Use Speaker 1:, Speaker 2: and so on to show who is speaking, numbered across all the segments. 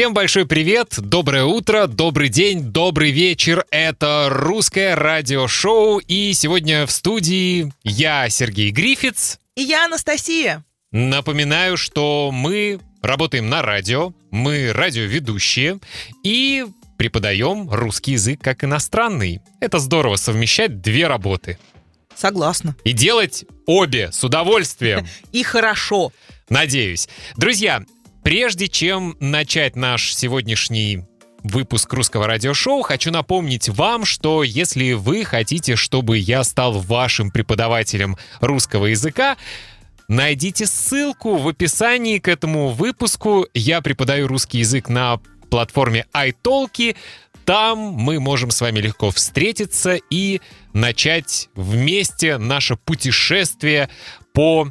Speaker 1: Всем большой привет, доброе утро, добрый день, добрый вечер. Это русское радиошоу. И сегодня в студии я, Сергей Грифиц.
Speaker 2: И я, Анастасия.
Speaker 1: Напоминаю, что мы работаем на радио, мы радиоведущие и преподаем русский язык как иностранный. Это здорово совмещать две работы.
Speaker 2: Согласна.
Speaker 1: И делать обе с удовольствием.
Speaker 2: И хорошо.
Speaker 1: Надеюсь. Друзья, прежде чем начать наш сегодняшний выпуск русского радиошоу, хочу напомнить вам, что если вы хотите, чтобы я стал вашим преподавателем русского языка, найдите ссылку в описании к этому выпуску. Я преподаю русский язык на платформе iTalki. Там мы можем с вами легко встретиться и начать вместе наше путешествие по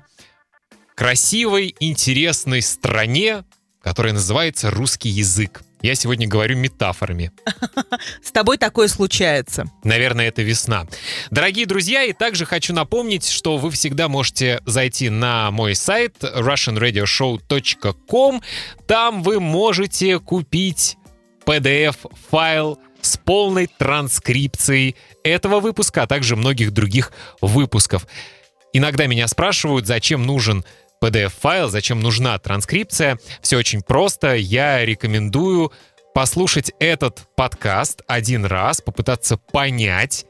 Speaker 1: красивой, интересной стране, которая называется русский язык. Я сегодня говорю метафорами.
Speaker 2: С тобой такое случается.
Speaker 1: Наверное, это весна. Дорогие друзья, и также хочу напомнить, что вы всегда можете зайти на мой сайт russianradioshow.com. Там вы можете купить PDF-файл с полной транскрипцией этого выпуска, а также многих других выпусков. Иногда меня спрашивают, зачем нужен PDF-файл, зачем нужна транскрипция. Все очень просто. Я рекомендую послушать этот подкаст один раз, попытаться понять,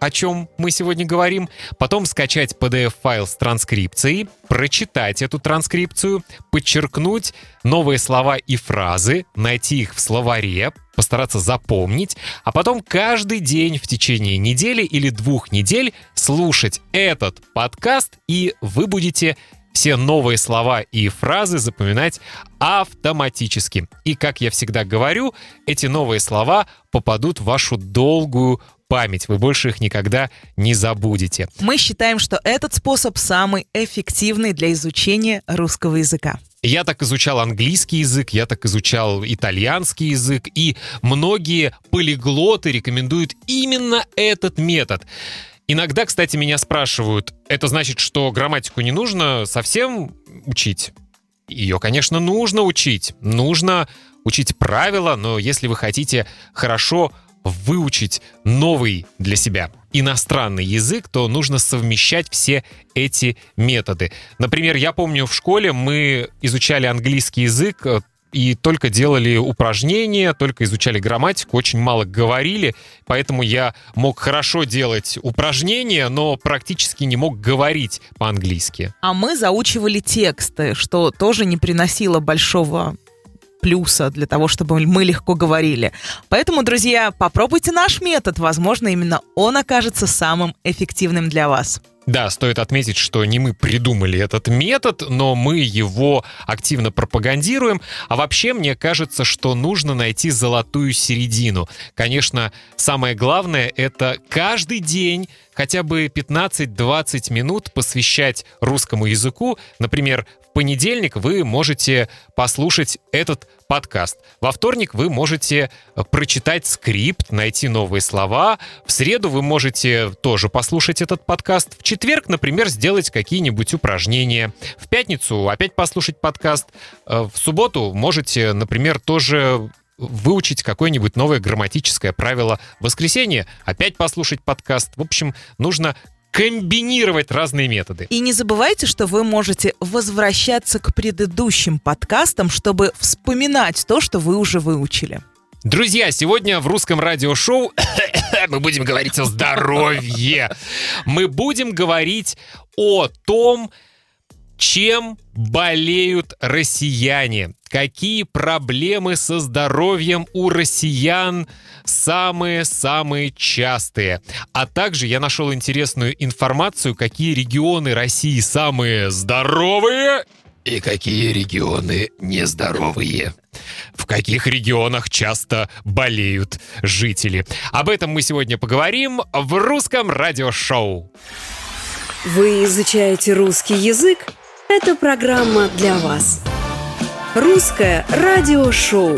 Speaker 1: о чем мы сегодня говорим, потом скачать PDF-файл с транскрипцией, прочитать эту транскрипцию, подчеркнуть новые слова и фразы, найти их в словаре, постараться запомнить, а потом каждый день в течение недели или двух недель слушать этот подкаст, и вы будете все новые слова и фразы запоминать автоматически. И, как я всегда говорю, эти новые слова попадут в вашу долгую память. Вы больше их никогда не забудете.
Speaker 2: Мы считаем, что этот способ самый эффективный для изучения русского языка.
Speaker 1: Я так изучал английский язык, я так изучал итальянский язык, и многие полиглоты рекомендуют именно этот метод. Иногда, кстати, меня спрашивают, это значит, что грамматику не нужно совсем учить? Ее, конечно, нужно учить. Нужно учить правила, но если вы хотите хорошо выучить новый для себя иностранный язык, то нужно совмещать все эти методы. Например, я помню в школе мы изучали английский язык и только делали упражнения, только изучали грамматику, очень мало говорили, поэтому я мог хорошо делать упражнения, но практически не мог говорить по-английски.
Speaker 2: А мы заучивали тексты, что тоже не приносило большого плюса для того, чтобы мы легко говорили. Поэтому, друзья, попробуйте наш метод. Возможно, именно он окажется самым эффективным для вас.
Speaker 1: Да, стоит отметить, что не мы придумали этот метод, но мы его активно пропагандируем. А вообще, мне кажется, что нужно найти золотую середину. Конечно, самое главное — это каждый день хотя бы 15-20 минут посвящать русскому языку. Например, понедельник вы можете послушать этот подкаст. Во вторник вы можете э, прочитать скрипт, найти новые слова. В среду вы можете тоже послушать этот подкаст. В четверг, например, сделать какие-нибудь упражнения. В пятницу опять послушать подкаст. Э, в субботу можете, например, тоже выучить какое-нибудь новое грамматическое правило. Воскресенье опять послушать подкаст. В общем, нужно комбинировать разные методы.
Speaker 2: И не забывайте, что вы можете возвращаться к предыдущим подкастам, чтобы вспоминать то, что вы уже выучили.
Speaker 1: Друзья, сегодня в русском радиошоу мы будем говорить о здоровье. Мы будем говорить о том, чем болеют россияне? Какие проблемы со здоровьем у россиян самые-самые частые? А также я нашел интересную информацию, какие регионы России самые здоровые и какие регионы нездоровые. В каких регионах часто болеют жители. Об этом мы сегодня поговорим в русском радиошоу.
Speaker 3: Вы изучаете русский язык? Эта программа для вас. Русское радиошоу.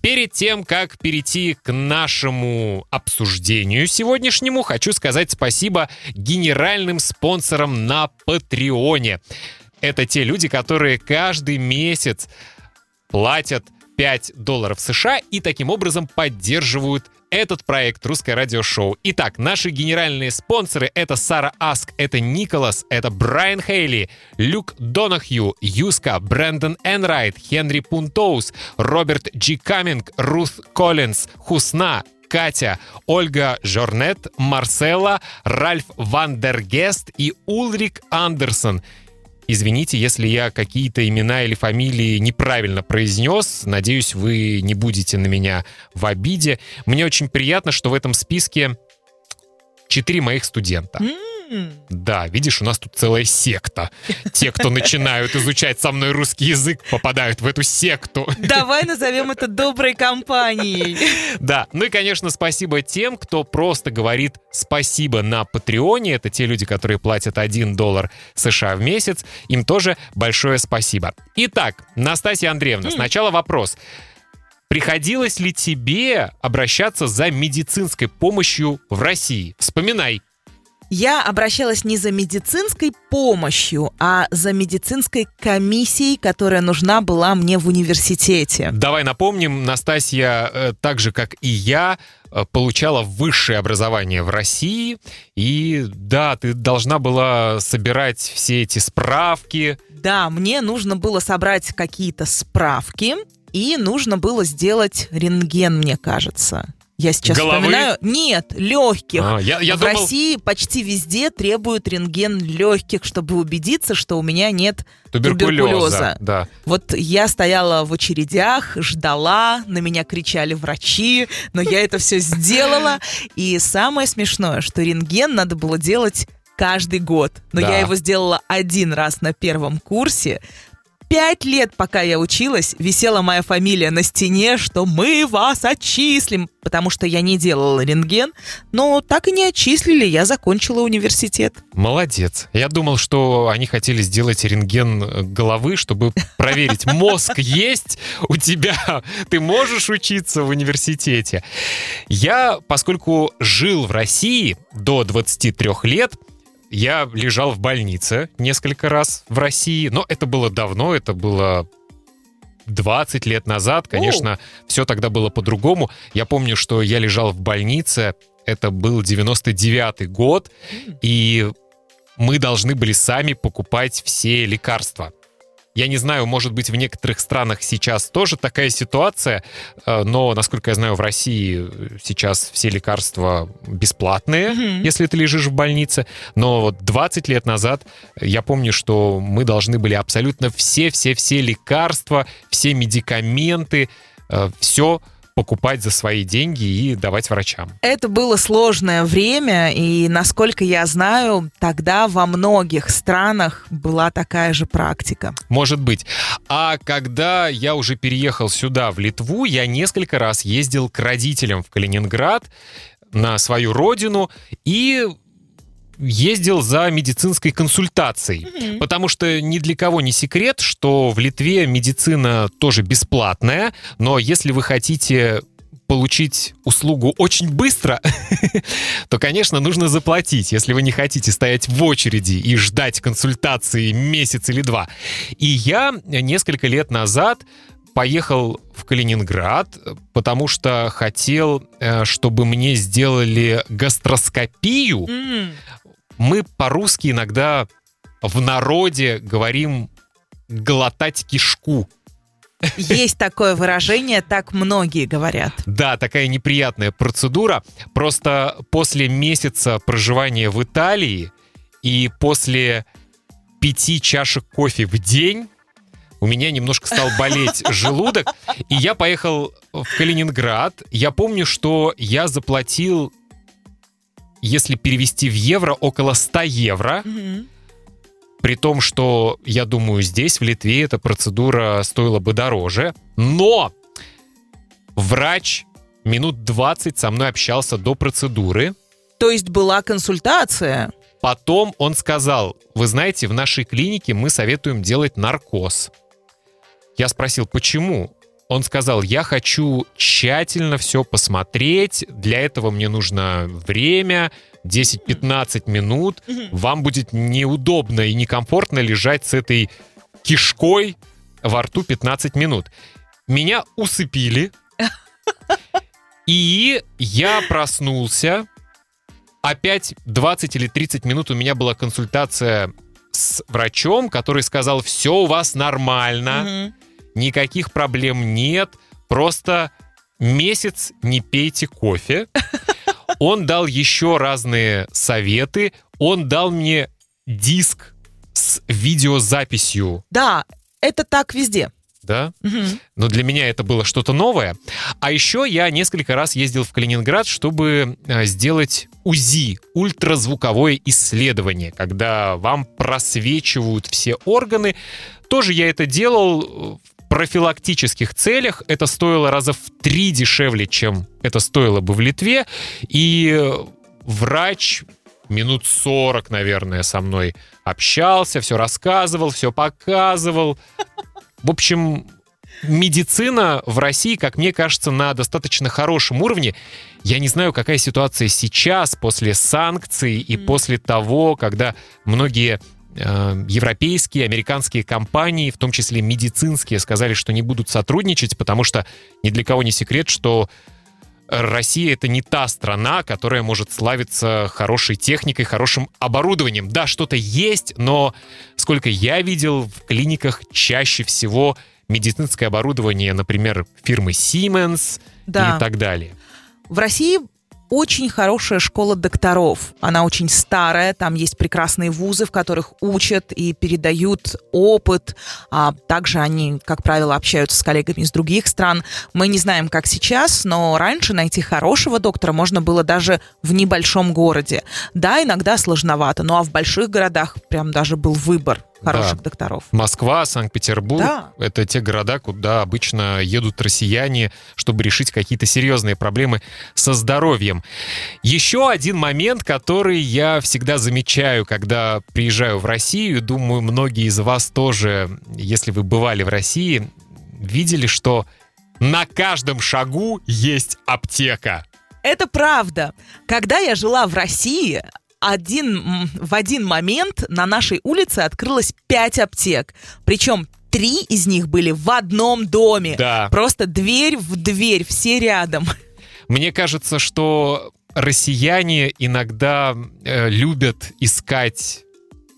Speaker 1: Перед тем, как перейти к нашему обсуждению сегодняшнему, хочу сказать спасибо генеральным спонсорам на Патреоне. Это те люди, которые каждый месяц платят 5 долларов США и таким образом поддерживают этот проект «Русское радиошоу». Итак, наши генеральные спонсоры — это Сара Аск, это Николас, это Брайан Хейли, Люк Донахью, Юска, Брэндон Энрайт, Хенри Пунтоус, Роберт Джи Каминг, Рут Коллинз, Хусна, Катя, Ольга Жорнет, Марсела, Ральф Вандергест и Улрик Андерсон. Извините, если я какие-то имена или фамилии неправильно произнес. Надеюсь, вы не будете на меня в обиде. Мне очень приятно, что в этом списке четыре моих студента. Да, видишь, у нас тут целая секта. Те, кто начинают изучать со мной русский язык, попадают в эту секту.
Speaker 2: Давай назовем это доброй компанией.
Speaker 1: Да, ну и, конечно, спасибо тем, кто просто говорит спасибо на Патреоне. Это те люди, которые платят 1 доллар США в месяц. Им тоже большое спасибо. Итак, Настасья Андреевна, сначала вопрос. Приходилось ли тебе обращаться за медицинской помощью в России? Вспоминай.
Speaker 2: Я обращалась не за медицинской помощью, а за медицинской комиссией, которая нужна была мне в университете.
Speaker 1: Давай напомним, Настасья, э, так же как и я, э, получала высшее образование в России. И да, ты должна была собирать все эти справки.
Speaker 2: Да, мне нужно было собрать какие-то справки, и нужно было сделать рентген, мне кажется. Я сейчас
Speaker 1: Головы?
Speaker 2: вспоминаю. Нет, легких.
Speaker 1: А, я- я
Speaker 2: в
Speaker 1: думал-
Speaker 2: России почти везде требуют рентген легких, чтобы убедиться, что у меня нет
Speaker 1: Туберкулеза.
Speaker 2: туберкулеза.
Speaker 1: Да.
Speaker 2: Вот я стояла в очередях, ждала, на меня кричали врачи, но я это все сделала. И самое смешное, что рентген надо было делать каждый год. Но
Speaker 1: Да.
Speaker 2: я его сделала один раз на первом курсе. Пять лет, пока я училась, висела моя фамилия на стене, что мы вас отчислим, потому что я не делала рентген, но так и не отчислили, я закончила университет.
Speaker 1: Молодец. Я думал, что они хотели сделать рентген э, головы, чтобы проверить, мозг есть у тебя, ты можешь учиться в университете. Я, поскольку жил в России до 23 лет, я лежал в больнице несколько раз в России, но это было давно, это было 20 лет назад, конечно, все тогда было по-другому. Я помню, что я лежал в больнице, это был 99-й год, и мы должны были сами покупать все лекарства. Я не знаю, может быть, в некоторых странах сейчас тоже такая ситуация, э, но, насколько я знаю, в России э, сейчас все лекарства бесплатные,
Speaker 2: Мгм.
Speaker 1: если ты лежишь в больнице. Но вот 20 лет назад я помню, что мы должны были абсолютно все-все-все лекарства, все медикаменты, все покупать за свои деньги и давать врачам.
Speaker 2: Это было сложное время, и, насколько я знаю, тогда во многих странах была такая же практика.
Speaker 1: Может быть. А когда я уже переехал сюда, в Литву, я несколько раз ездил к родителям в Калининград на свою родину и ездил за медицинской консультацией. Потому что ни для кого не секрет, что в Литве медицина тоже бесплатная, но если вы хотите получить услугу очень быстро, то, конечно, нужно заплатить, если вы не хотите стоять в очереди и ждать консультации месяц или два. И я несколько лет назад поехал в Калининград, потому что хотел, э, чтобы мне сделали гастроскопию. Мы по-русски иногда в народе говорим глотать кишку.
Speaker 2: Есть такое выражение, так многие говорят.
Speaker 1: Да, такая неприятная процедура. Просто после месяца проживания в Италии и после пяти чашек кофе в день у меня немножко стал болеть желудок, и я поехал в Калининград. Я помню, что я заплатил, если перевести в евро, около 100 евро. При том, что, я думаю, здесь, в Литве, эта процедура стоила бы дороже. Но врач минут 20 со мной общался до процедуры.
Speaker 2: То есть была консультация.
Speaker 1: Потом он сказал, вы знаете, в нашей клинике мы советуем делать наркоз. Я спросил, почему? Он сказал, я хочу тщательно все посмотреть, для этого мне нужно время, 10-15 минут, вам будет неудобно и некомфортно лежать с этой кишкой во рту 15 минут. Меня усыпили, и я проснулся. Опять 20 или 30 минут у меня была консультация с врачом, который сказал, все у вас нормально,
Speaker 2: Мгм.
Speaker 1: Никаких проблем нет, просто месяц не пейте кофе. Он дал еще разные советы, он дал мне диск с видеозаписью,
Speaker 2: Да, это так везде.
Speaker 1: да,
Speaker 2: Мгм.
Speaker 1: но для меня это было что-то новое. А еще я несколько раз ездил в Калининград, чтобы э, сделать УЗИ, ультразвуковое исследование, когда вам просвечивают все органы. Тоже я это делал э, в профилактических целях. Это стоило раза в три дешевле, чем это стоило бы в Литве. И э, врач минут 40, наверное, со мной общался, все рассказывал, все показывал. В общем, медицина в России, как мне кажется, на достаточно хорошем уровне. Я не знаю, какая ситуация сейчас после санкций и
Speaker 2: Мгм.
Speaker 1: после того, когда многие европейские, американские компании, в том числе медицинские, сказали, что не будут сотрудничать, потому что ни для кого не секрет, что Россия это не та страна, которая может славиться хорошей техникой, хорошим оборудованием. Да, что-то есть, но сколько я видел в клиниках, чаще всего медицинское оборудование, например, фирмы Siemens
Speaker 2: Да.
Speaker 1: и так далее.
Speaker 2: В России очень хорошая школа докторов. Она очень старая, там есть прекрасные вузы, в которых учат и передают опыт. А также они, как правило, общаются с коллегами из других стран. Мы не знаем, как сейчас, но раньше найти хорошего доктора можно было даже в небольшом городе. Да, иногда сложновато, ну а в больших городах прям даже был выбор хороших
Speaker 1: Да.
Speaker 2: докторов.
Speaker 1: Москва, Санкт-Петербург
Speaker 2: Да.
Speaker 1: — это те города, куда обычно едут россияне, чтобы решить какие-то серьезные проблемы со здоровьем. Еще один момент, который я всегда замечаю, когда приезжаю в Россию, думаю, многие из вас тоже, если вы бывали в России, видели, что на каждом шагу есть аптека.
Speaker 2: Это правда. Когда я жила в России, один, в один момент на нашей улице открылось пять аптек. Причем три из них были в одном доме.
Speaker 1: Да.
Speaker 2: Просто дверь в дверь, все рядом.
Speaker 1: Мне кажется, что россияне иногда э, любят искать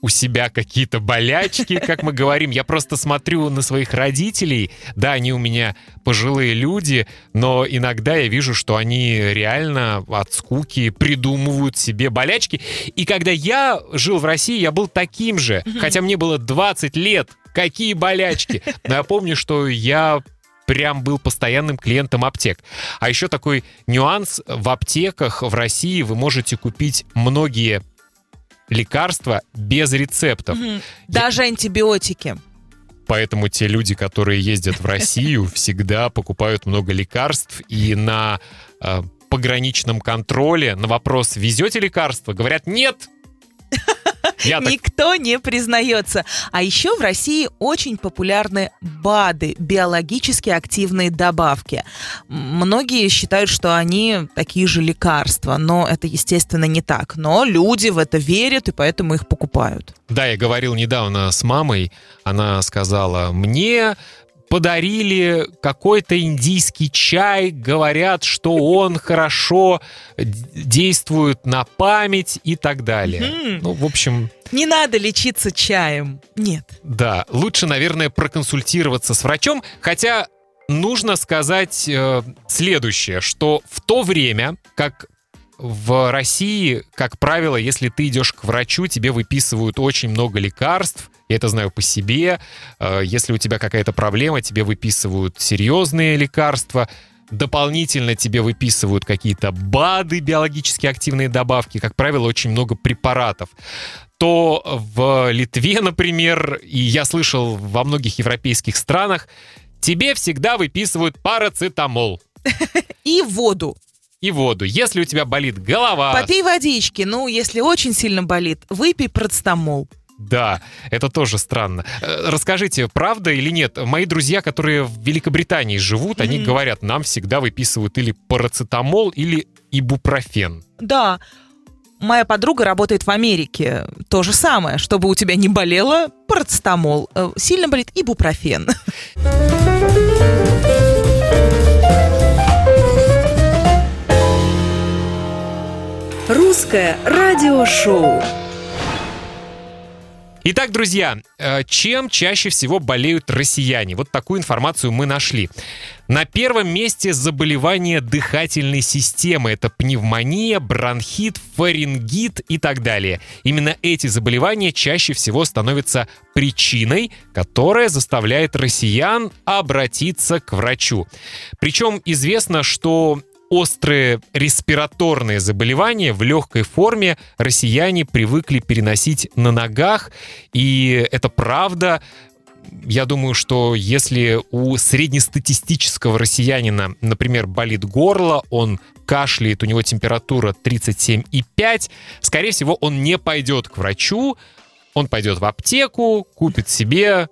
Speaker 1: у себя какие-то болячки, как мы говорим. Я просто смотрю на своих родителей. Да, они у меня пожилые люди, но иногда я вижу, что они реально от скуки придумывают себе болячки. И когда я жил в России, я был таким же, хотя мне было 20 лет. Какие болячки? Но я помню, что я прям был постоянным клиентом аптек. А еще такой нюанс. В аптеках в России вы можете купить многие лекарства без рецептов.
Speaker 2: Мгм. Даже антибиотики.
Speaker 1: Поэтому те люди, которые ездят в Россию, всегда покупают много лекарств. И на э, пограничном контроле на вопрос «Везете лекарства?» говорят «Нет». Я так
Speaker 2: Никто не признается. А еще в России очень популярны БАДы, биологически активные добавки. Многие считают, что они такие же лекарства, но это, естественно, не так. Но люди в это верят, и поэтому их покупают.
Speaker 1: Да, я говорил недавно с мамой, она сказала, мне подарили какой-то индийский чай, говорят, что он хорошо действует на память и так далее. Ну, в общем,
Speaker 2: Не надо лечиться чаем. Нет.
Speaker 1: да, лучше, наверное, проконсультироваться с врачом, хотя нужно сказать э, следующее, что в то время, как в России, как правило, если ты идешь к врачу, тебе выписывают очень много лекарств. Я это знаю по себе. Э, Если у тебя какая-то проблема, тебе выписывают серьезные лекарства. Дополнительно тебе выписывают какие-то БАДы, биологически активные добавки. Как правило, очень много препаратов то в Литве, например, и я слышал во многих европейских странах, тебе всегда выписывают парацетамол
Speaker 2: И воду.
Speaker 1: и воду. Если у тебя болит голова,
Speaker 2: Попей водички. Ну, если очень сильно болит, выпей процетамол.
Speaker 1: Да, это тоже странно. Э, Расскажите, правда или нет? Мои друзья, которые в Великобритании живут, они
Speaker 2: Мгм.
Speaker 1: говорят, нам всегда выписывают или парацетамол, или ибупрофен.
Speaker 2: Да. Моя подруга работает в Америке. То же самое. Чтобы у тебя не болело, парацетамол. Э, Сильно болит ибупрофен.
Speaker 3: Русское радиошоу.
Speaker 1: Итак, друзья, э, чем чаще всего болеют россияне? Вот такую информацию мы нашли. На первом месте заболевания дыхательной системы. Это пневмония, бронхит, фарингит и так далее. Именно эти заболевания чаще всего становятся причиной, которая заставляет россиян обратиться к врачу. Причем известно, что острые респираторные заболевания в легкой форме россияне привыкли переносить на ногах, и это правда. Я думаю, что если у среднестатистического россиянина, например, болит горло, он кашляет, у него температура 37,5, скорее всего, он не пойдет к врачу, он пойдет в аптеку, купит себе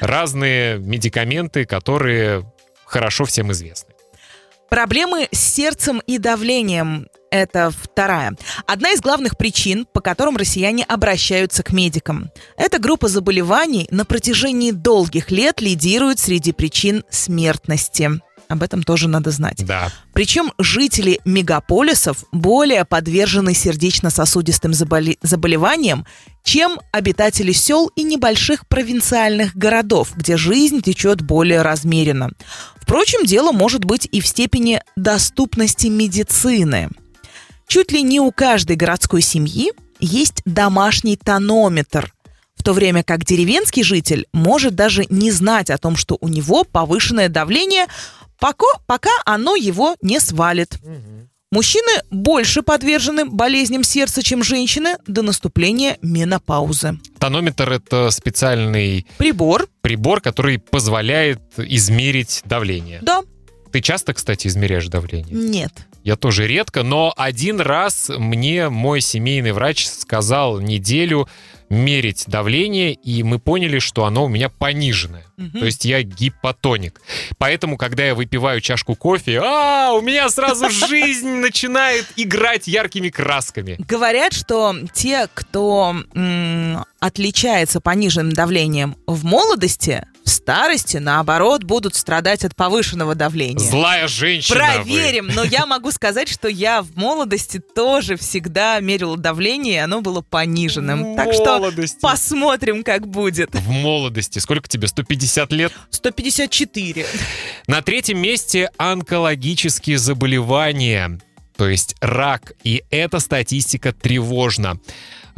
Speaker 1: разные медикаменты, которые хорошо всем известны.
Speaker 2: Проблемы с сердцем и давлением – это вторая. Одна из главных причин, по которым россияне обращаются к медикам. Эта группа заболеваний на протяжении долгих лет лидирует среди причин смертности. Об этом тоже надо знать.
Speaker 1: Да.
Speaker 2: Причем жители мегаполисов более подвержены сердечно-сосудистым заболе- заболеваниям, чем обитатели сел и небольших провинциальных городов, где жизнь течет более размеренно. Впрочем, дело может быть и в степени доступности медицины. Чуть ли не у каждой городской семьи есть домашний тонометр, в то время как деревенский житель может даже не знать о том, что у него повышенное давление, пока, пока оно его не свалит. Мужчины больше подвержены болезням сердца, чем женщины до наступления менопаузы.
Speaker 1: Тонометр — это специальный
Speaker 2: Прибор,
Speaker 1: прибор, который позволяет измерить давление.
Speaker 2: да,
Speaker 1: Ты часто, кстати, измеряешь давление?
Speaker 2: нет.
Speaker 1: Я тоже редко, но один раз мне мой семейный врач сказал неделю мерить давление, и мы поняли, что оно у меня пониженное.
Speaker 2: Мгм.
Speaker 1: То есть я гипотоник. Поэтому, когда я выпиваю чашку кофе, а, у меня сразу жизнь начинает играть яркими красками.
Speaker 2: Говорят, что те, кто отличается пониженным давлением в молодости, в старости, наоборот, будут страдать от повышенного давления.
Speaker 1: Злая женщина. вы.
Speaker 2: Проверим, но я могу сказать, что я в молодости тоже всегда мерила давление, и оно было пониженным.
Speaker 1: В
Speaker 2: Так что
Speaker 1: молодости.
Speaker 2: посмотрим, как будет.
Speaker 1: В молодости. Сколько тебе? 150 лет?
Speaker 2: 154.
Speaker 1: На третьем месте онкологические заболевания, то есть рак. И эта статистика тревожна.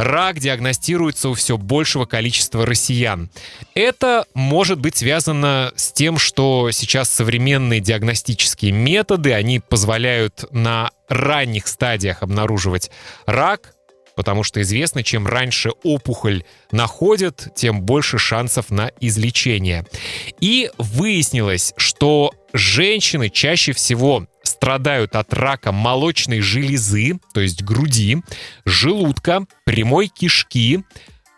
Speaker 1: Рак диагностируется у все большего количества россиян. Это может быть связано с тем, что сейчас современные диагностические методы, они позволяют на ранних стадиях обнаруживать рак, потому что известно, чем раньше опухоль находят, тем больше шансов на излечение. И выяснилось, что женщины чаще всего страдают от рака молочной железы, то есть груди, желудка, прямой кишки,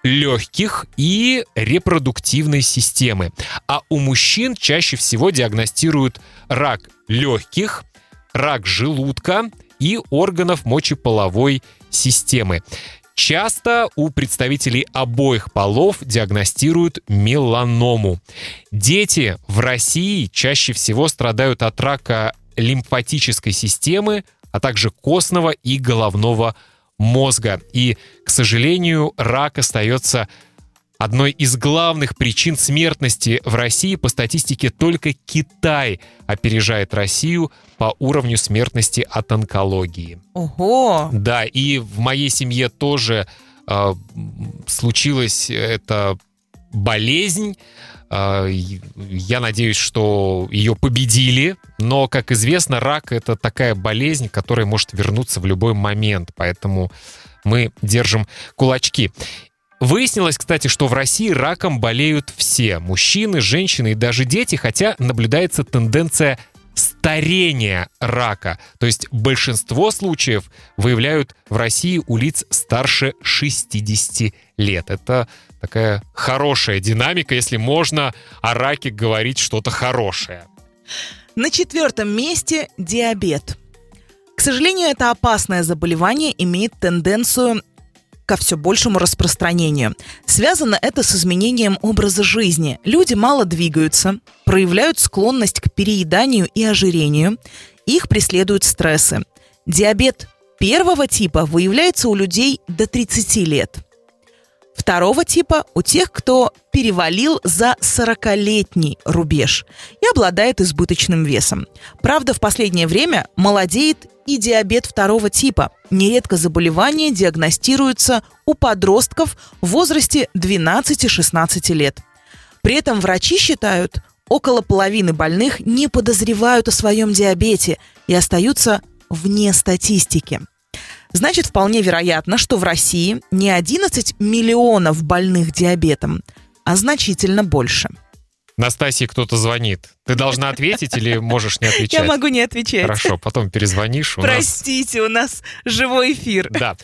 Speaker 1: легких и репродуктивной системы. А у мужчин чаще всего диагностируют рак легких, рак желудка и органов мочеполовой системы. Часто у представителей обоих полов диагностируют меланому. Дети в России чаще всего страдают от рака лимфатической системы, а также костного и головного мозга. И, к сожалению, рак остается одной из главных причин смертности в России. По статистике только Китай опережает Россию по уровню смертности от онкологии.
Speaker 2: Ого!
Speaker 1: Да, и в моей семье тоже э, случилась эта болезнь. И я надеюсь, что ее победили, но, как известно, рак это такая болезнь, которая может вернуться в любой момент, поэтому мы держим кулачки. Выяснилось, кстати, что в России раком болеют все. Мужчины, женщины и даже дети, хотя наблюдается тенденция старения рака. То есть большинство случаев выявляют в России у лиц старше 60 лет. Это такая хорошая динамика, если можно о раке говорить что-то хорошее.
Speaker 2: На четвертом месте диабет. К сожалению, это опасное заболевание имеет тенденцию ко все большему распространению. Связано это с изменением образа жизни. Люди мало двигаются, проявляют склонность к перееданию и ожирению, их преследуют стрессы. Диабет первого типа выявляется у людей до 30 лет. Второго типа у тех, кто перевалил за 40-летний рубеж и обладает избыточным весом. Правда, в последнее время молодеет и диабет второго типа. Нередко заболевание диагностируется у подростков в возрасте 12-16 лет. При этом врачи считают, около половины больных не подозревают о своем диабете и остаются вне статистики. Значит, вполне вероятно, что в России не 11 миллионов больных диабетом, а значительно больше.
Speaker 1: Настасье кто-то звонит. Ты должна ответить или можешь не отвечать?
Speaker 2: Я могу не отвечать.
Speaker 1: Хорошо, потом перезвонишь.
Speaker 2: У Простите, нас... у нас живой эфир.
Speaker 1: Да.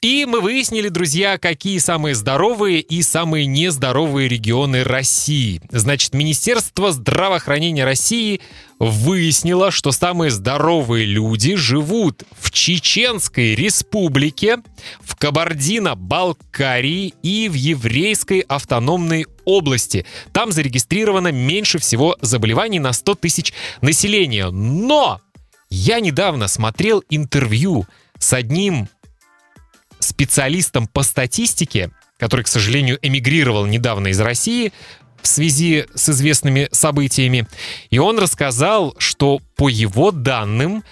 Speaker 1: И мы выяснили, друзья, какие самые здоровые и самые нездоровые регионы России. Значит, Министерство здравоохранения России выяснило, что самые здоровые люди живут в Чеченской республике, в Кабардино-Балкарии и в Еврейской автономной области. Там зарегистрировано меньше всего заболеваний на 100 тысяч населения. Но я недавно смотрел интервью с одним специалистом по статистике, который, к сожалению, эмигрировал недавно из России в связи с известными событиями. И он рассказал, что по его данным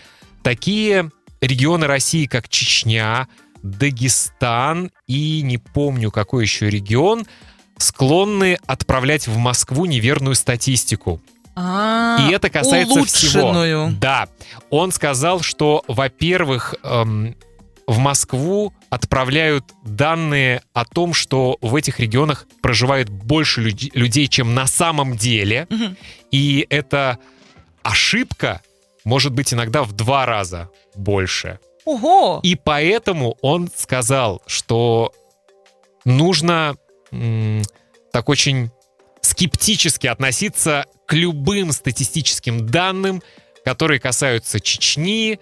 Speaker 1: такие регионы России, как Чечня, Дагестан и не помню какой еще регион, склонны отправлять в Москву неверную статистику.
Speaker 2: А,
Speaker 1: и это касается улучшенную. всего. Да. Он сказал, что, во-первых, эм, в Москву отправляют данные о том, что в этих регионах проживает больше люд- людей, чем на самом деле. Угу. И эта ошибка может быть иногда в два раза больше.
Speaker 2: Ого!
Speaker 1: И поэтому он сказал, что нужно м- так очень скептически относиться к любым статистическим данным, которые касаются Чечни,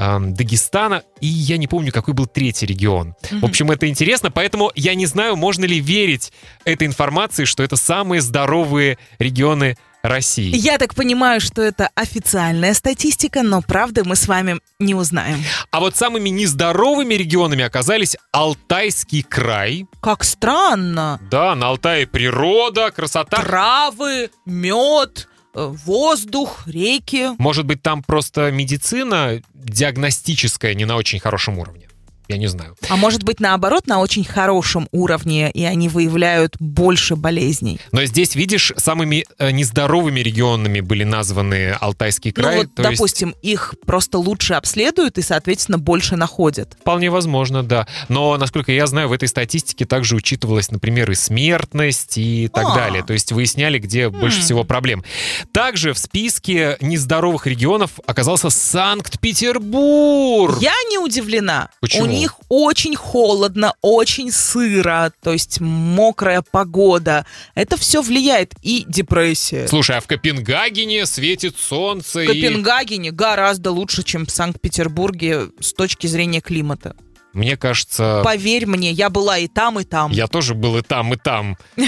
Speaker 1: Дагестана, и я не помню, какой был третий регион. Mm-hmm. В общем, это интересно, поэтому я не знаю, можно ли верить этой информации, что это самые здоровые регионы России.
Speaker 2: Я так понимаю, что это официальная статистика, но правды мы с вами не узнаем.
Speaker 1: А вот самыми нездоровыми регионами оказались Алтайский край.
Speaker 2: Как странно.
Speaker 1: Да, на Алтае природа, красота.
Speaker 2: Травы, мед, воздух, реки.
Speaker 1: Может быть, там просто медицина диагностическая не на очень хорошем уровне я не знаю.
Speaker 2: А может быть, наоборот, на очень хорошем уровне, и они выявляют больше болезней.
Speaker 1: Но здесь, видишь, самыми э, нездоровыми регионами были названы Алтайский край.
Speaker 2: Ну вот, допустим, есть... их просто лучше обследуют и, соответственно, больше находят.
Speaker 1: Вполне возможно, да. Но, насколько я знаю, в этой статистике также учитывалась, например, и смертность и так а. далее. То есть выясняли, где м-м. больше всего проблем. Также в списке нездоровых регионов оказался Санкт-Петербург.
Speaker 2: Я не удивлена.
Speaker 1: Почему?
Speaker 2: У них очень холодно, очень сыро, то есть мокрая погода. Это все влияет и депрессия.
Speaker 1: Слушай, а в Копенгагене светит солнце.
Speaker 2: В Копенгагене и... гораздо лучше, чем в Санкт-Петербурге с точки зрения климата.
Speaker 1: Мне кажется...
Speaker 2: Поверь мне, я была и там, и там.
Speaker 1: Я тоже был и там, и там.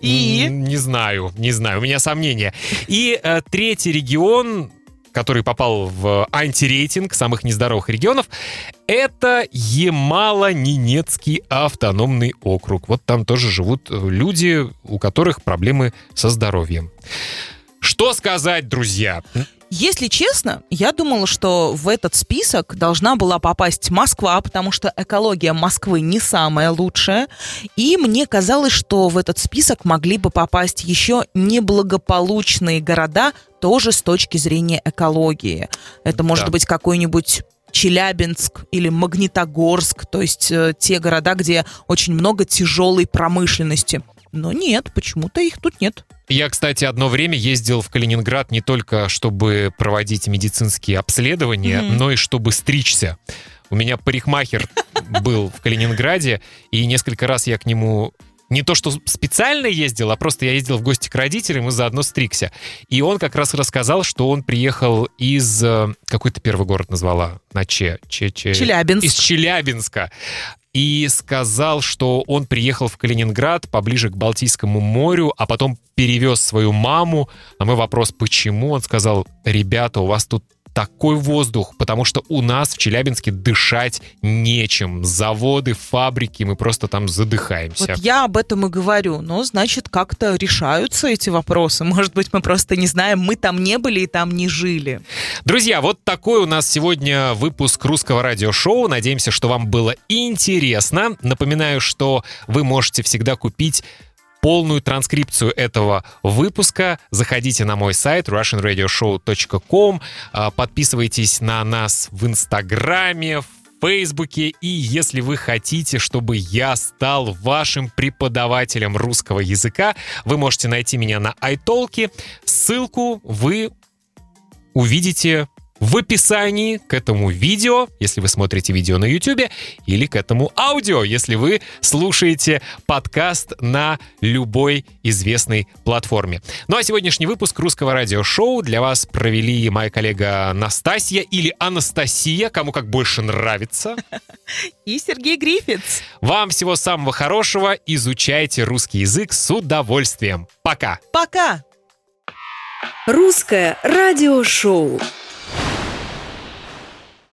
Speaker 2: И?
Speaker 1: Не знаю, не знаю, у меня сомнения. И э, третий регион, который попал в антирейтинг самых нездоровых регионов, это Ямало-Ненецкий автономный округ. Вот там тоже живут э, люди, у которых проблемы со здоровьем. Что сказать, друзья?
Speaker 2: Если честно, я думала, что в этот список должна была попасть Москва, потому что экология Москвы не самая лучшая. И мне казалось, что в этот список могли бы попасть еще неблагополучные города, тоже с точки зрения экологии. Это может да. быть какой-нибудь Челябинск или Магнитогорск, то есть э, те города, где очень много тяжелой промышленности. Но нет, почему-то их тут нет.
Speaker 1: Я, кстати, одно время ездил в Калининград не только чтобы проводить медицинские обследования, mm-hmm. но и чтобы стричься. У меня парикмахер был в Калининграде, и несколько раз я к нему Не то, что специально ездил, а просто я ездил в гости к родителям и заодно стригся. И он как раз рассказал, что он приехал из... э, Какой ты первый город назвала? На Че? Че, Че?
Speaker 2: Челябинск.
Speaker 1: Из Челябинска. И сказал, что он приехал в Калининград поближе к Балтийскому морю, а потом перевез свою маму. На мой вопрос, почему, он сказал, ребята, у вас тут такой воздух, потому что у нас в Челябинске дышать нечем. Заводы, фабрики, мы просто там задыхаемся.
Speaker 2: Вот я об этом и говорю. Но, значит, как-то решаются эти вопросы. Может быть, мы просто не знаем, мы там не были и там не жили.
Speaker 1: Друзья, вот такой у нас сегодня выпуск русского радиошоу. Надеемся, что вам было интересно. Напоминаю, что вы можете всегда купить полную транскрипцию этого выпуска. Заходите на мой сайт russianradioshow.com, а, подписывайтесь на нас в Инстаграме, в Фейсбуке. И если вы хотите, чтобы я стал вашим преподавателем русского языка, вы можете найти меня на iTalki. Ссылку вы увидите в описании к этому видео, если вы смотрите видео на YouTube, или к этому аудио, если вы слушаете подкаст на любой известной платформе. Ну а сегодняшний выпуск русского радиошоу для вас провели моя коллега Настасья или Анастасия, кому как больше нравится.
Speaker 2: И Сергей Грифиц.
Speaker 1: Вам всего самого хорошего, изучайте русский язык с удовольствием. Пока!
Speaker 2: Пока!
Speaker 3: Русское радиошоу.